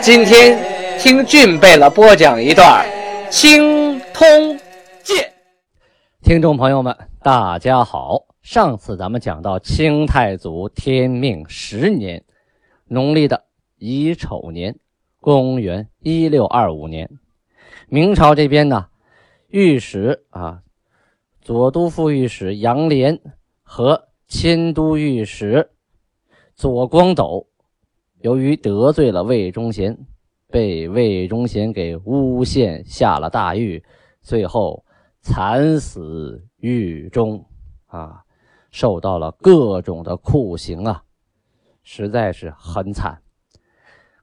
今天听俊贝勒播讲一段《青通剑》。听众朋友们，大家好。上次咱们讲到清太祖天命十年，农历的乙丑年，公元一六二五年，明朝这边呢，御史啊，左都副御史杨涟和迁都御史左光斗。由于得罪了魏忠贤，被魏忠贤给诬陷下了大狱，最后惨死狱中，啊，受到了各种的酷刑啊，实在是很惨。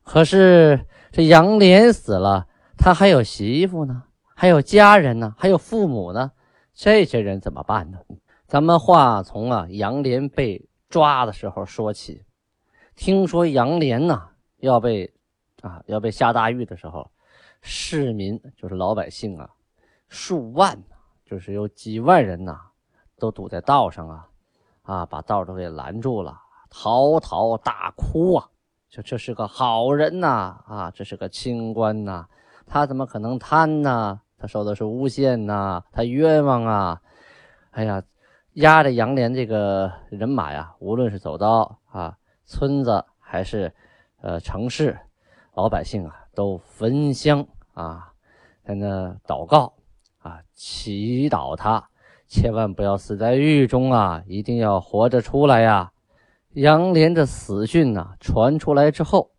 可是这杨涟死了，他还有媳妇呢，还有家人呢，还有父母呢，这些人怎么办呢？咱们话从啊杨涟被抓的时候说起。听说杨涟呐要被啊要被下大狱的时候，市民就是老百姓啊，数万就是有几万人呐，都堵在道上啊，啊把道都给拦住了，嚎啕大哭啊，说这是个好人呐，啊这是个清官呐，他怎么可能贪呢？他受的是诬陷呐，他冤枉啊！哎呀，压着杨涟这个人马呀，无论是走到啊。村子还是，呃，城市，老百姓啊，都焚香啊，在那祷告啊，祈祷他，千万不要死在狱中啊，一定要活着出来呀。杨连的死讯呐传出来之后，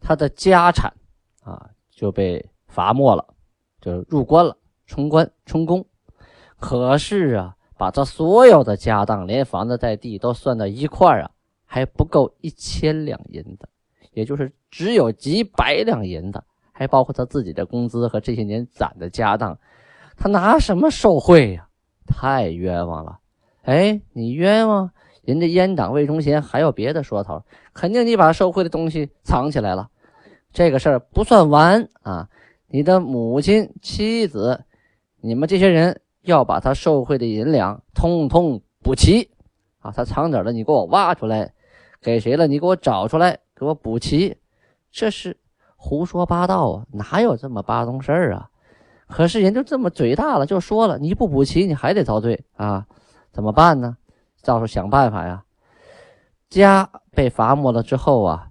他的家产啊就被罚没了，就入关了，充关充公。可是啊，把他所有的家当，连房子带地都算到一块啊。还不够一千两银子，也就是只有几百两银子，还包括他自己的工资和这些年攒的家当，他拿什么受贿呀？太冤枉了！哎，你冤枉人家阉党魏忠贤，还有别的说头，肯定你把受贿的东西藏起来了。这个事儿不算完啊！你的母亲、妻子，你们这些人要把他受贿的银两通通补齐啊！他藏哪儿了？你给我挖出来！给谁了？你给我找出来，给我补齐。这是胡说八道啊！哪有这么巴东事儿啊？可是人就这么嘴大了，就说了，你不补齐，你还得遭罪啊！怎么办呢？到时候想办法呀。家被罚没了之后啊，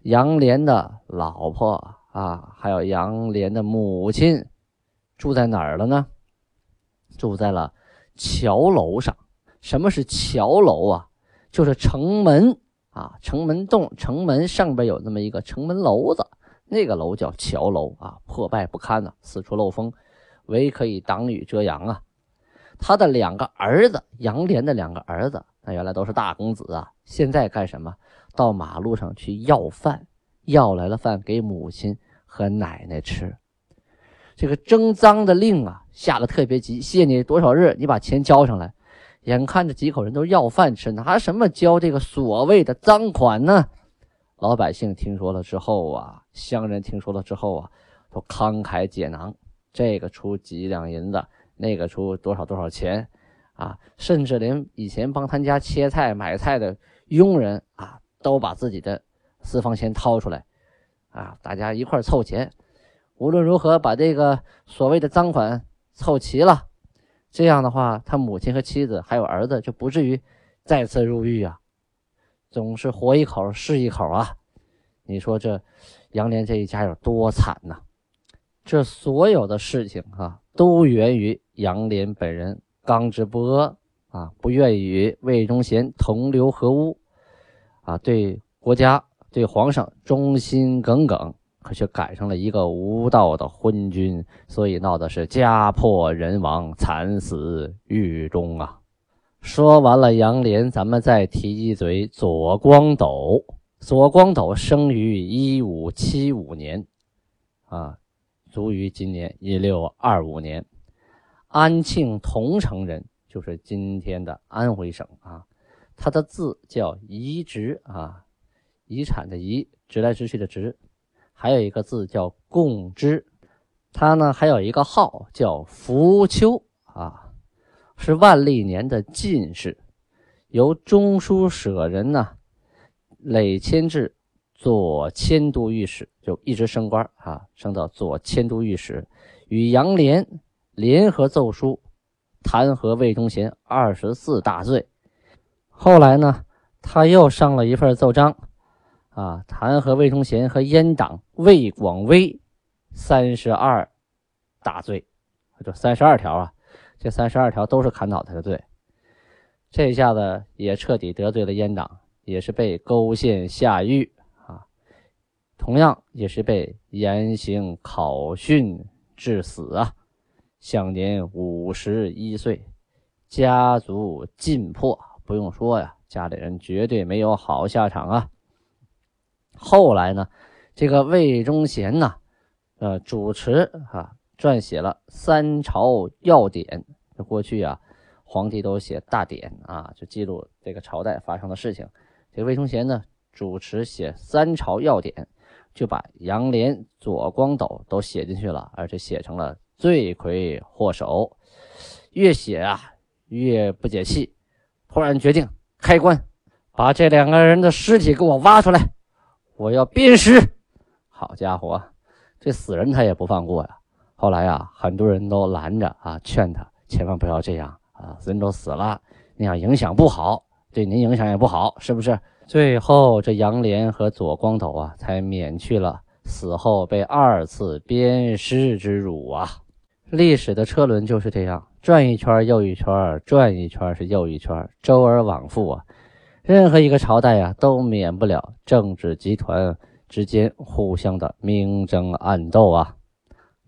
杨涟的老婆啊，还有杨涟的母亲，住在哪儿了呢？住在了桥楼上。什么是桥楼啊？就是城门。啊，城门洞，城门上边有那么一个城门楼子，那个楼叫桥楼啊，破败不堪呐，四处漏风，唯可以挡雨遮阳啊。他的两个儿子，杨连的两个儿子，那原来都是大公子啊，现在干什么？到马路上去要饭，要来了饭给母亲和奶奶吃。这个征赃的令啊，下的特别急，限你多少日，你把钱交上来。眼看着几口人都要饭吃，拿什么交这个所谓的赃款呢？老百姓听说了之后啊，乡人听说了之后啊，都慷慨解囊，这个出几两银子，那个出多少多少钱，啊，甚至连以前帮他家切菜买菜的佣人啊，都把自己的私房钱掏出来，啊，大家一块凑钱，无论如何把这个所谓的赃款凑齐了。这样的话，他母亲和妻子还有儿子就不至于再次入狱啊！总是活一口是一口啊！你说这杨涟这一家有多惨呐？这所有的事情啊，都源于杨涟本人刚直不阿啊，不愿与魏忠贤同流合污啊，对国家对皇上忠心耿耿。可却赶上了一个无道的昏君，所以闹的是家破人亡，惨死狱中啊！说完了杨涟，咱们再提一嘴左光斗。左光斗生于一五七五年，啊，卒于今年一六二五年。安庆桐城人，就是今天的安徽省啊。他的字叫遗直啊，遗产的遗，直来直去的直。还有一个字叫共知，他呢还有一个号叫福丘啊，是万历年的进士，由中书舍人呢累迁至左迁都御史，就一直升官啊，升到左迁都御史，与杨涟联合奏书，弹劾魏忠贤二十四大罪。后来呢，他又上了一份奏章，啊，弹劾魏忠贤和阉党魏广微三十二大罪，就三十二条啊，这三十二条都是砍倒他的罪。这下子也彻底得罪了阉党，也是被勾陷下狱啊，同样也是被严刑拷讯致死啊，享年五十一岁，家族尽破。不用说呀，家里人绝对没有好下场啊。后来呢，这个魏忠贤呢，呃，主持啊，撰写了《三朝要典》。过去啊，皇帝都写大典啊，就记录这个朝代发生的事情。这魏忠贤呢，主持写《三朝要典》，就把杨涟、左光斗都写进去了，而且写成了罪魁祸首。越写啊，越不解气。突然决定开棺，把这两个人的尸体给我挖出来，我要鞭尸。好家伙，这死人他也不放过呀！后来啊，很多人都拦着啊，劝他千万不要这样啊，人都死了，那样影响不好，对您影响也不好，是不是？最后这杨涟和左光斗啊，才免去了死后被二次鞭尸之辱啊！历史的车轮就是这样。转一圈又一圈，转一圈是又一圈，周而往复啊！任何一个朝代呀，都免不了政治集团之间互相的明争暗斗啊。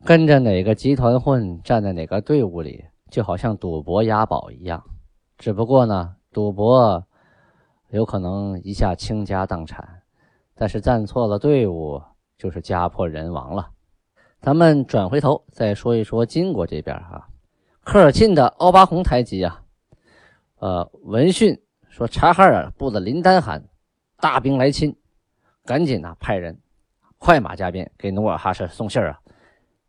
跟着哪个集团混，站在哪个队伍里，就好像赌博押宝一样。只不过呢，赌博有可能一下倾家荡产，但是站错了队伍，就是家破人亡了。咱们转回头再说一说金国这边哈。科尔沁的奥巴鸿台吉啊，呃，闻讯说察哈尔部的林丹汗大兵来侵，赶紧呐派人快马加鞭给努尔哈赤送信儿啊。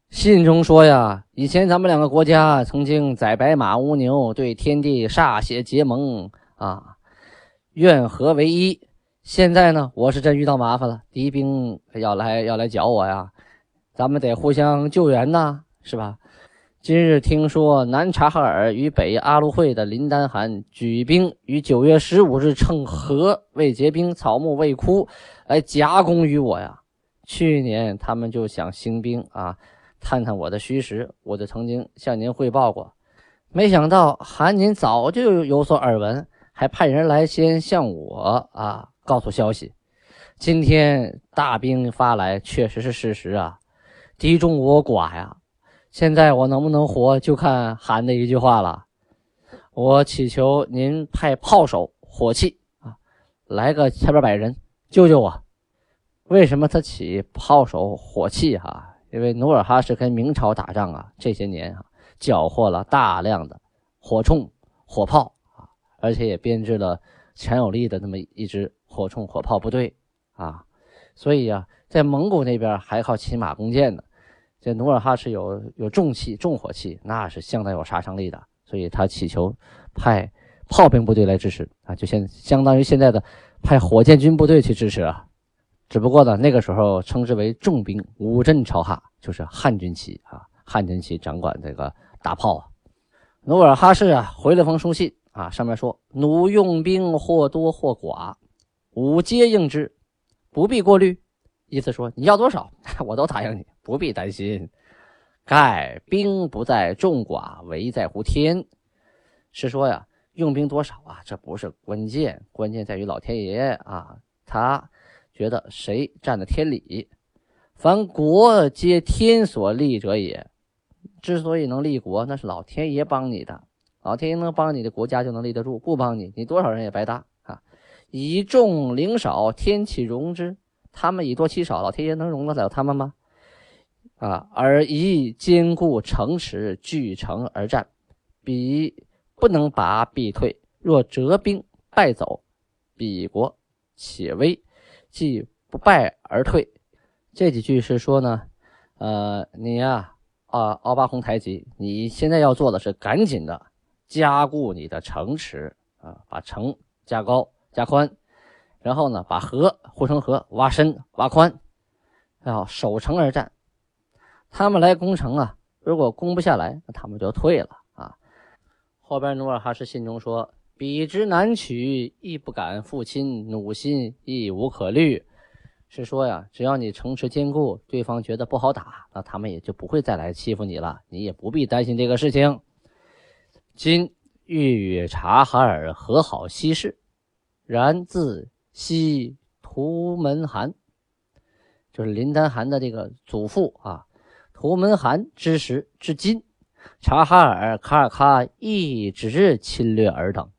信中说呀，以前咱们两个国家曾经宰白马乌牛，对天地歃血结盟啊，愿合为一。现在呢，我是真遇到麻烦了，敌兵要来要来剿我呀，咱们得互相救援呐，是吧？今日听说南察哈尔与北阿鲁会的林丹汗举兵于九月十五日趁河未结冰、草木未枯来夹攻于我呀。去年他们就想兴兵啊，探探我的虚实，我就曾经向您汇报过。没想到韩您早就有所耳闻，还派人来先向我啊告诉消息。今天大兵发来，确实是事实啊，敌众我寡呀。现在我能不能活，就看韩的一句话了。我祈求您派炮手、火器啊，来个千八百人救救我。为什么他起炮手、火器？哈，因为努尔哈赤跟明朝打仗啊，这些年啊，缴获了大量的火铳、火炮啊，而且也编制了强有力的那么一支火铳、火炮部队啊，所以呀，在蒙古那边还靠骑马弓箭呢。这努尔哈赤有有重器、重火器，那是相当有杀伤力的，所以他祈求派炮兵部队来支持啊，就现相当于现在的派火箭军部队去支持啊。只不过呢，那个时候称之为重兵，五镇朝哈，就是汉军旗啊，汉军旗掌管这个大炮啊。努尔哈赤啊回了封书信啊，上面说：“奴用兵或多或寡，吾皆应之，不必过虑。”意思说你要多少，我都答应你。不必担心，盖兵不在众寡，唯在乎天。是说呀，用兵多少啊，这不是关键，关键在于老天爷啊，他觉得谁占了天理。凡国皆天所立者也，之所以能立国，那是老天爷帮你的。老天爷能帮你的国家就能立得住，不帮你，你多少人也白搭啊。以众凌少，天岂容之？他们以多欺少，老天爷能容得了他们吗？啊，而宜坚固城池，据城而战。彼不能拔，必退。若折兵败走，彼国且危，即不败而退。这几句是说呢，呃，你呀，啊，奥巴鸿台吉，你现在要做的是赶紧的加固你的城池啊，把城加高加宽，然后呢，把河护城河挖深挖宽，要守城而战。他们来攻城啊，如果攻不下来，那他们就退了啊。后边努尔哈赤信中说。彼之难取，亦不敢复侵，弩心亦无可虑。是说呀，只要你城池坚固，对方觉得不好打，那他们也就不会再来欺负你了。你也不必担心这个事情。今欲与察哈尔和好息事，然自西图门汗，就是林丹汗的这个祖父啊，图门汗之时至今，察哈尔、卡尔喀一直侵略尔等。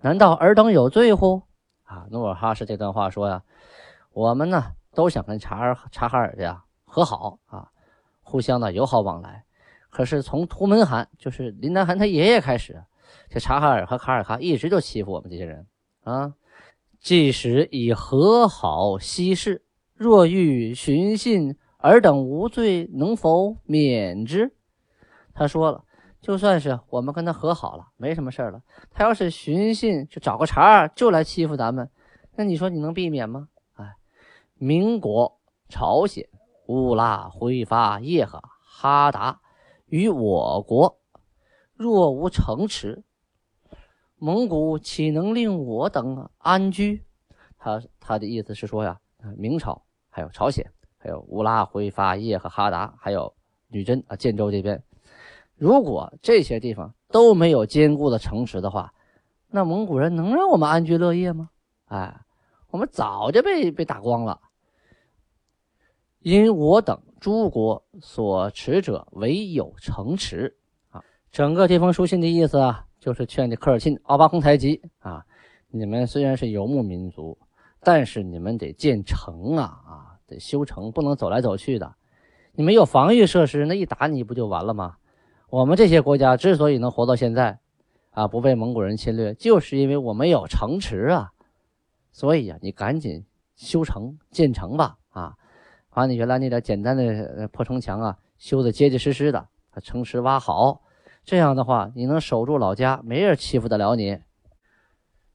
难道尔等有罪乎？啊，努尔哈赤这段话说呀，我们呢都想跟察尔察哈尔的呀和好啊，互相的友好往来。可是从图门汗，就是林丹汗他爷爷开始，这察哈尔和卡尔喀一直就欺负我们这些人啊。即使以和好息事，若欲寻衅，尔等无罪，能否免之？他说了。就算是我们跟他和好了，没什么事了。他要是寻衅，就找个茬儿就来欺负咱们，那你说你能避免吗？哎，民国、朝鲜、乌拉、挥发、叶赫、哈达与我国若无城池，蒙古岂能令我等安居？他他的意思是说呀，明朝还有朝鲜，还有乌拉、挥发、叶和、哈达，还有女真啊，建州这边。如果这些地方都没有坚固的城池的话，那蒙古人能让我们安居乐业吗？哎，我们早就被被打光了。因我等诸国所持者唯有城池啊。整个这封书信的意思啊，就是劝这科尔沁、奥巴鸿台吉啊，你们虽然是游牧民族，但是你们得建城啊啊，得修城，不能走来走去的。你们有防御设施，那一打你不就完了吗？我们这些国家之所以能活到现在，啊，不被蒙古人侵略，就是因为我们有城池啊。所以呀，你赶紧修城建城吧，啊，把你原来那点简单的破城墙啊修的结结实实的，把城池挖好，这样的话，你能守住老家，没人欺负得了你。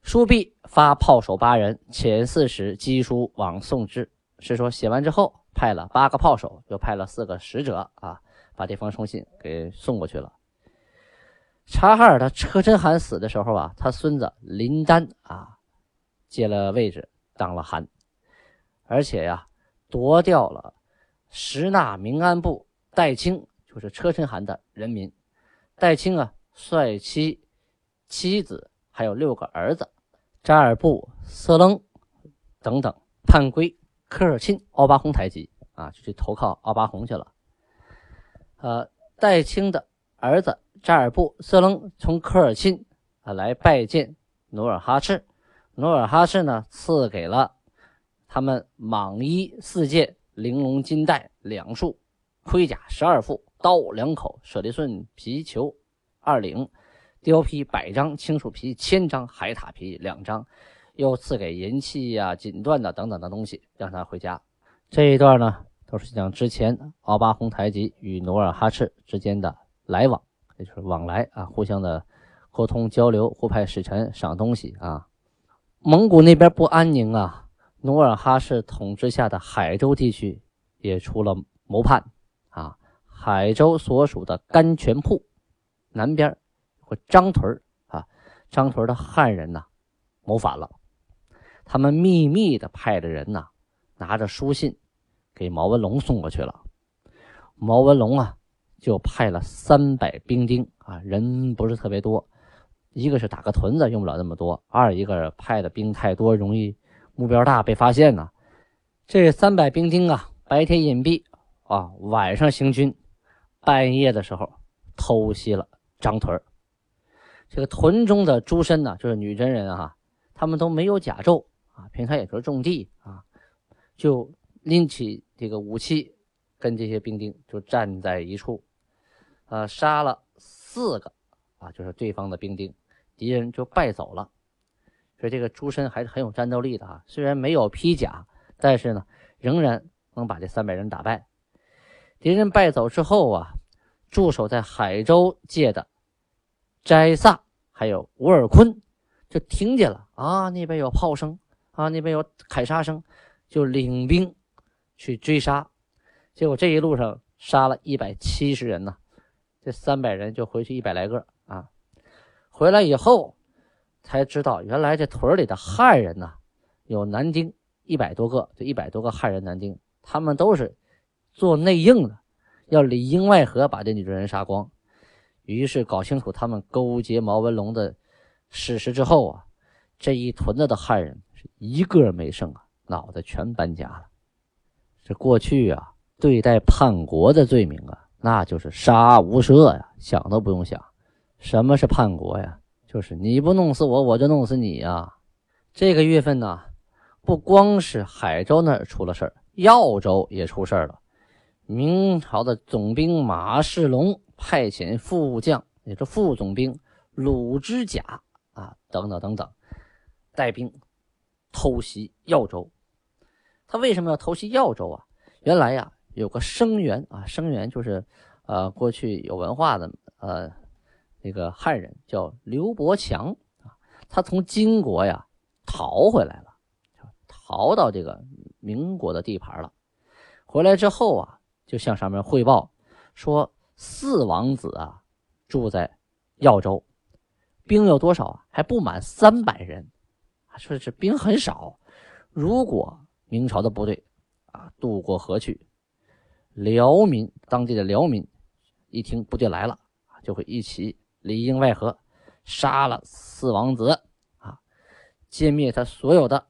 书毕，发炮手八人，遣四使赍书往送之。是说写完之后，派了八个炮手，又派了四个使者啊。把这封书信给送过去了。察哈尔的车臣汗死的时候啊，他孙子林丹啊接了位置当了汗，而且呀夺掉了什纳明安部代清，就是车臣汗的人民。代清啊率其妻子还有六个儿子扎尔布、色楞等等叛归科尔沁、奥巴鸿台吉啊，就去投靠奥巴鸿去了。呃，戴清的儿子扎尔布色楞从科尔沁啊来拜见努尔哈赤，努尔哈赤呢赐给了他们蟒衣四件、玲珑金带两束、盔甲十二副、刀两口、舍利顺皮球二领、貂皮百张、青鼠皮千张、海獭皮两张，又赐给银器呀、锦缎的等等的东西，让他回家。这一段呢。都是讲之前奥巴鸿台吉与努尔哈赤之间的来往，也就是往来啊，互相的沟通交流，互派使臣赏东西啊。蒙古那边不安宁啊，努尔哈赤统治下的海州地区也出了谋叛。海州所属的甘泉铺南边有个张屯啊，张屯的汉人呐谋反了，他们秘密的派的人呐，拿着书信。给毛文龙送过去了，毛文龙啊，就派了三百兵丁啊，人不是特别多，一个是打个屯子用不了那么多，二一个派的兵太多，容易目标大被发现呢。这三百兵丁啊，白天隐蔽啊，晚上行军，半夜的时候偷袭了张屯这个屯中的诸身呢，就是女真人啊，他们都没有甲胄啊，平常也就是种地啊，就拎起。这个武器跟这些兵丁就站在一处，呃，杀了四个啊，就是对方的兵丁，敌人就败走了。所以这个朱深还是很有战斗力的啊，虽然没有披甲，但是呢，仍然能把这三百人打败。敌人败走之后啊，驻守在海州界的斋萨还有乌尔坤就听见了啊，那边有炮声啊，那边有凯杀声，就领兵去追杀。结果这一路上杀了一百七十人呢，这三百人就回去一百来个啊。回来以后才知道，原来这屯里的汉人呢，有男丁一百多个，就一百多个汉人男丁，他们都是做内应的，要里应外合把这女真人杀光。于是搞清楚他们勾结毛文龙的事实之后啊，这一屯子的汉人是一个没剩啊，脑袋全搬家了。这过去啊。对待叛国的罪名啊，那就是杀无赦呀，想都不用想。什么是叛国呀？就是你不弄死我，我就弄死你呀。这个月份呢，不光是海州那儿出了事儿，耀州也出事儿了。明朝的总兵马世龙派遣副将，也是副总兵鲁之甲啊，等等等等，带兵偷袭耀州。他为什么要偷袭耀州啊？原来呀。有个生源啊，生源就是，呃，过去有文化的呃那个汉人叫刘伯强啊，他从金国呀逃回来了，逃到这个民国的地盘了。回来之后啊，就向上面汇报说，四王子啊住在耀州，兵有多少啊？还不满三百人，说是兵很少。如果明朝的部队啊渡过河去。辽民当地的辽民一听部队来了就会一起里应外合，杀了四王子啊，歼灭他所有的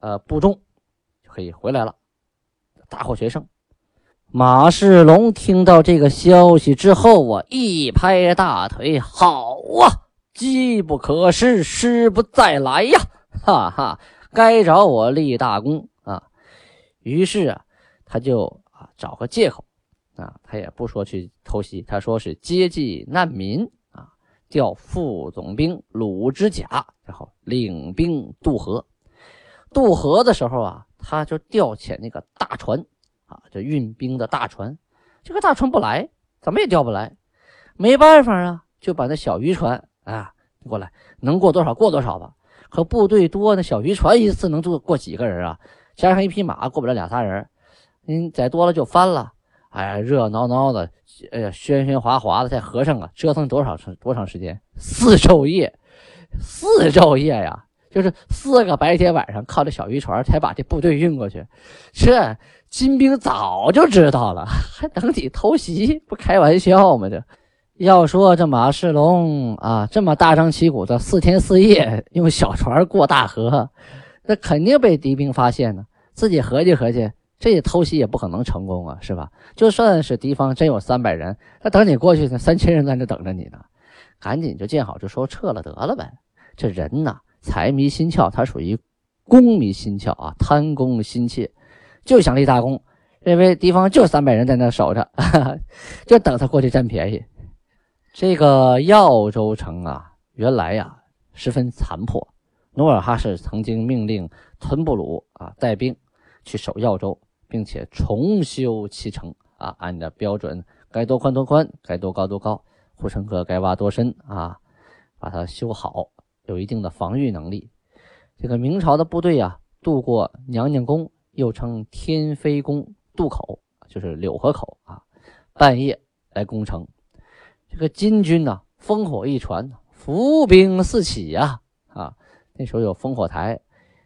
呃部众，就可以回来了，大获全胜。马世龙听到这个消息之后啊，一拍大腿：“好啊，机不可失，失不再来呀！哈哈，该找我立大功啊！”于是啊，他就啊。找个借口啊，他也不说去偷袭，他说是接济难民啊，调副总兵鲁之甲，然后领兵渡河。渡河的时候啊，他就调遣那个大船啊，这运兵的大船，这个大船不来，怎么也调不来，没办法啊，就把那小渔船啊过来，能过多少过多少吧。可部队多，那小渔船一次能坐过几个人啊？加上一匹马，过不了俩仨人。您载多了就翻了，哎呀，热闹闹的，哎呀，喧喧哗哗的，在河上啊，折腾多少长多长时间？四昼夜，四昼夜呀，就是四个白天晚上，靠着小渔船才把这部队运过去。这金兵早就知道了，还等你偷袭？不开玩笑吗？这要说这马世龙啊，这么大张旗鼓的四天四夜用小船过大河，那肯定被敌兵发现呢。自己合计合计。这偷袭也不可能成功啊，是吧？就算是敌方真有三百人，那等你过去呢，三千人在那等着你呢，赶紧就见好就收，撤了得了呗。这人呐，财迷心窍，他属于功迷心窍啊，贪功心切，就想立大功，认为敌方就三百人在那守着，就等他过去占便宜。这个耀州城啊，原来呀十分残破，努尔哈赤曾经命令屯布鲁啊带兵去守耀州。并且重修其城啊，按照标准，该多宽多宽，该多高多高，护城河该挖多深啊，把它修好，有一定的防御能力。这个明朝的部队啊，渡过娘娘宫，又称天妃宫渡口，就是柳河口啊，半夜来攻城。这个金军呢，烽火一传，伏兵四起呀啊！那时候有烽火台，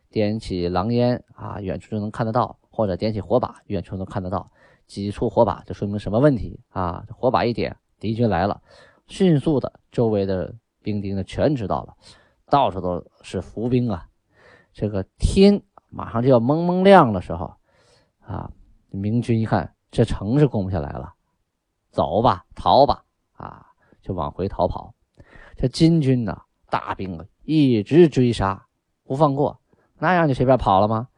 点起狼烟啊，远处就能看得到。或者点起火把，远处能看得到几处火把，这说明什么问题啊？火把一点，敌军来了，迅速的，周围的兵丁呢全知道了，到处都是伏兵啊！这个天马上就要蒙蒙亮的时候啊，明军一看这城是攻不下来了，走吧，逃吧，啊，就往回逃跑。这金军呢，大兵啊，一直追杀不放过，那样就随便跑了吗？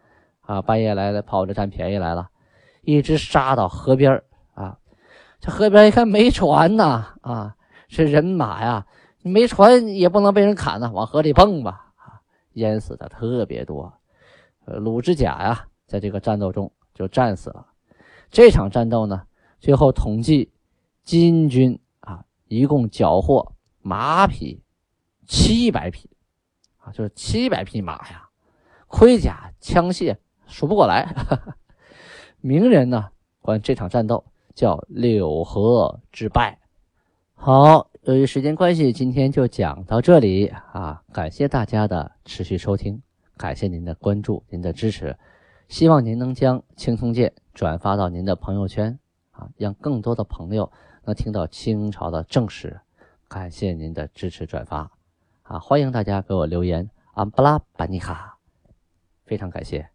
啊，半夜来了，跑着占便宜来了，一直杀到河边啊这河边一看没船呐，啊，这人马呀，没船也不能被人砍呐，往河里蹦吧，淹死的特别多。鲁智甲呀，在这个战斗中就战死了。这场战斗呢，最后统计金军啊，一共缴获马匹七百匹，啊，就是七百匹马呀，盔甲枪械数不过来。名人呢，管这场战斗叫柳河之败。好，由于时间关系，今天就讲到这里啊！感谢大家的持续收听，感谢您的关注、您的支持，希望您能将《青松剑》转发到您的朋友圈啊，让更多的朋友能听到清朝的正史。感谢您的支持转发啊！欢迎大家给我留言，安布拉巴尼卡，非常感谢。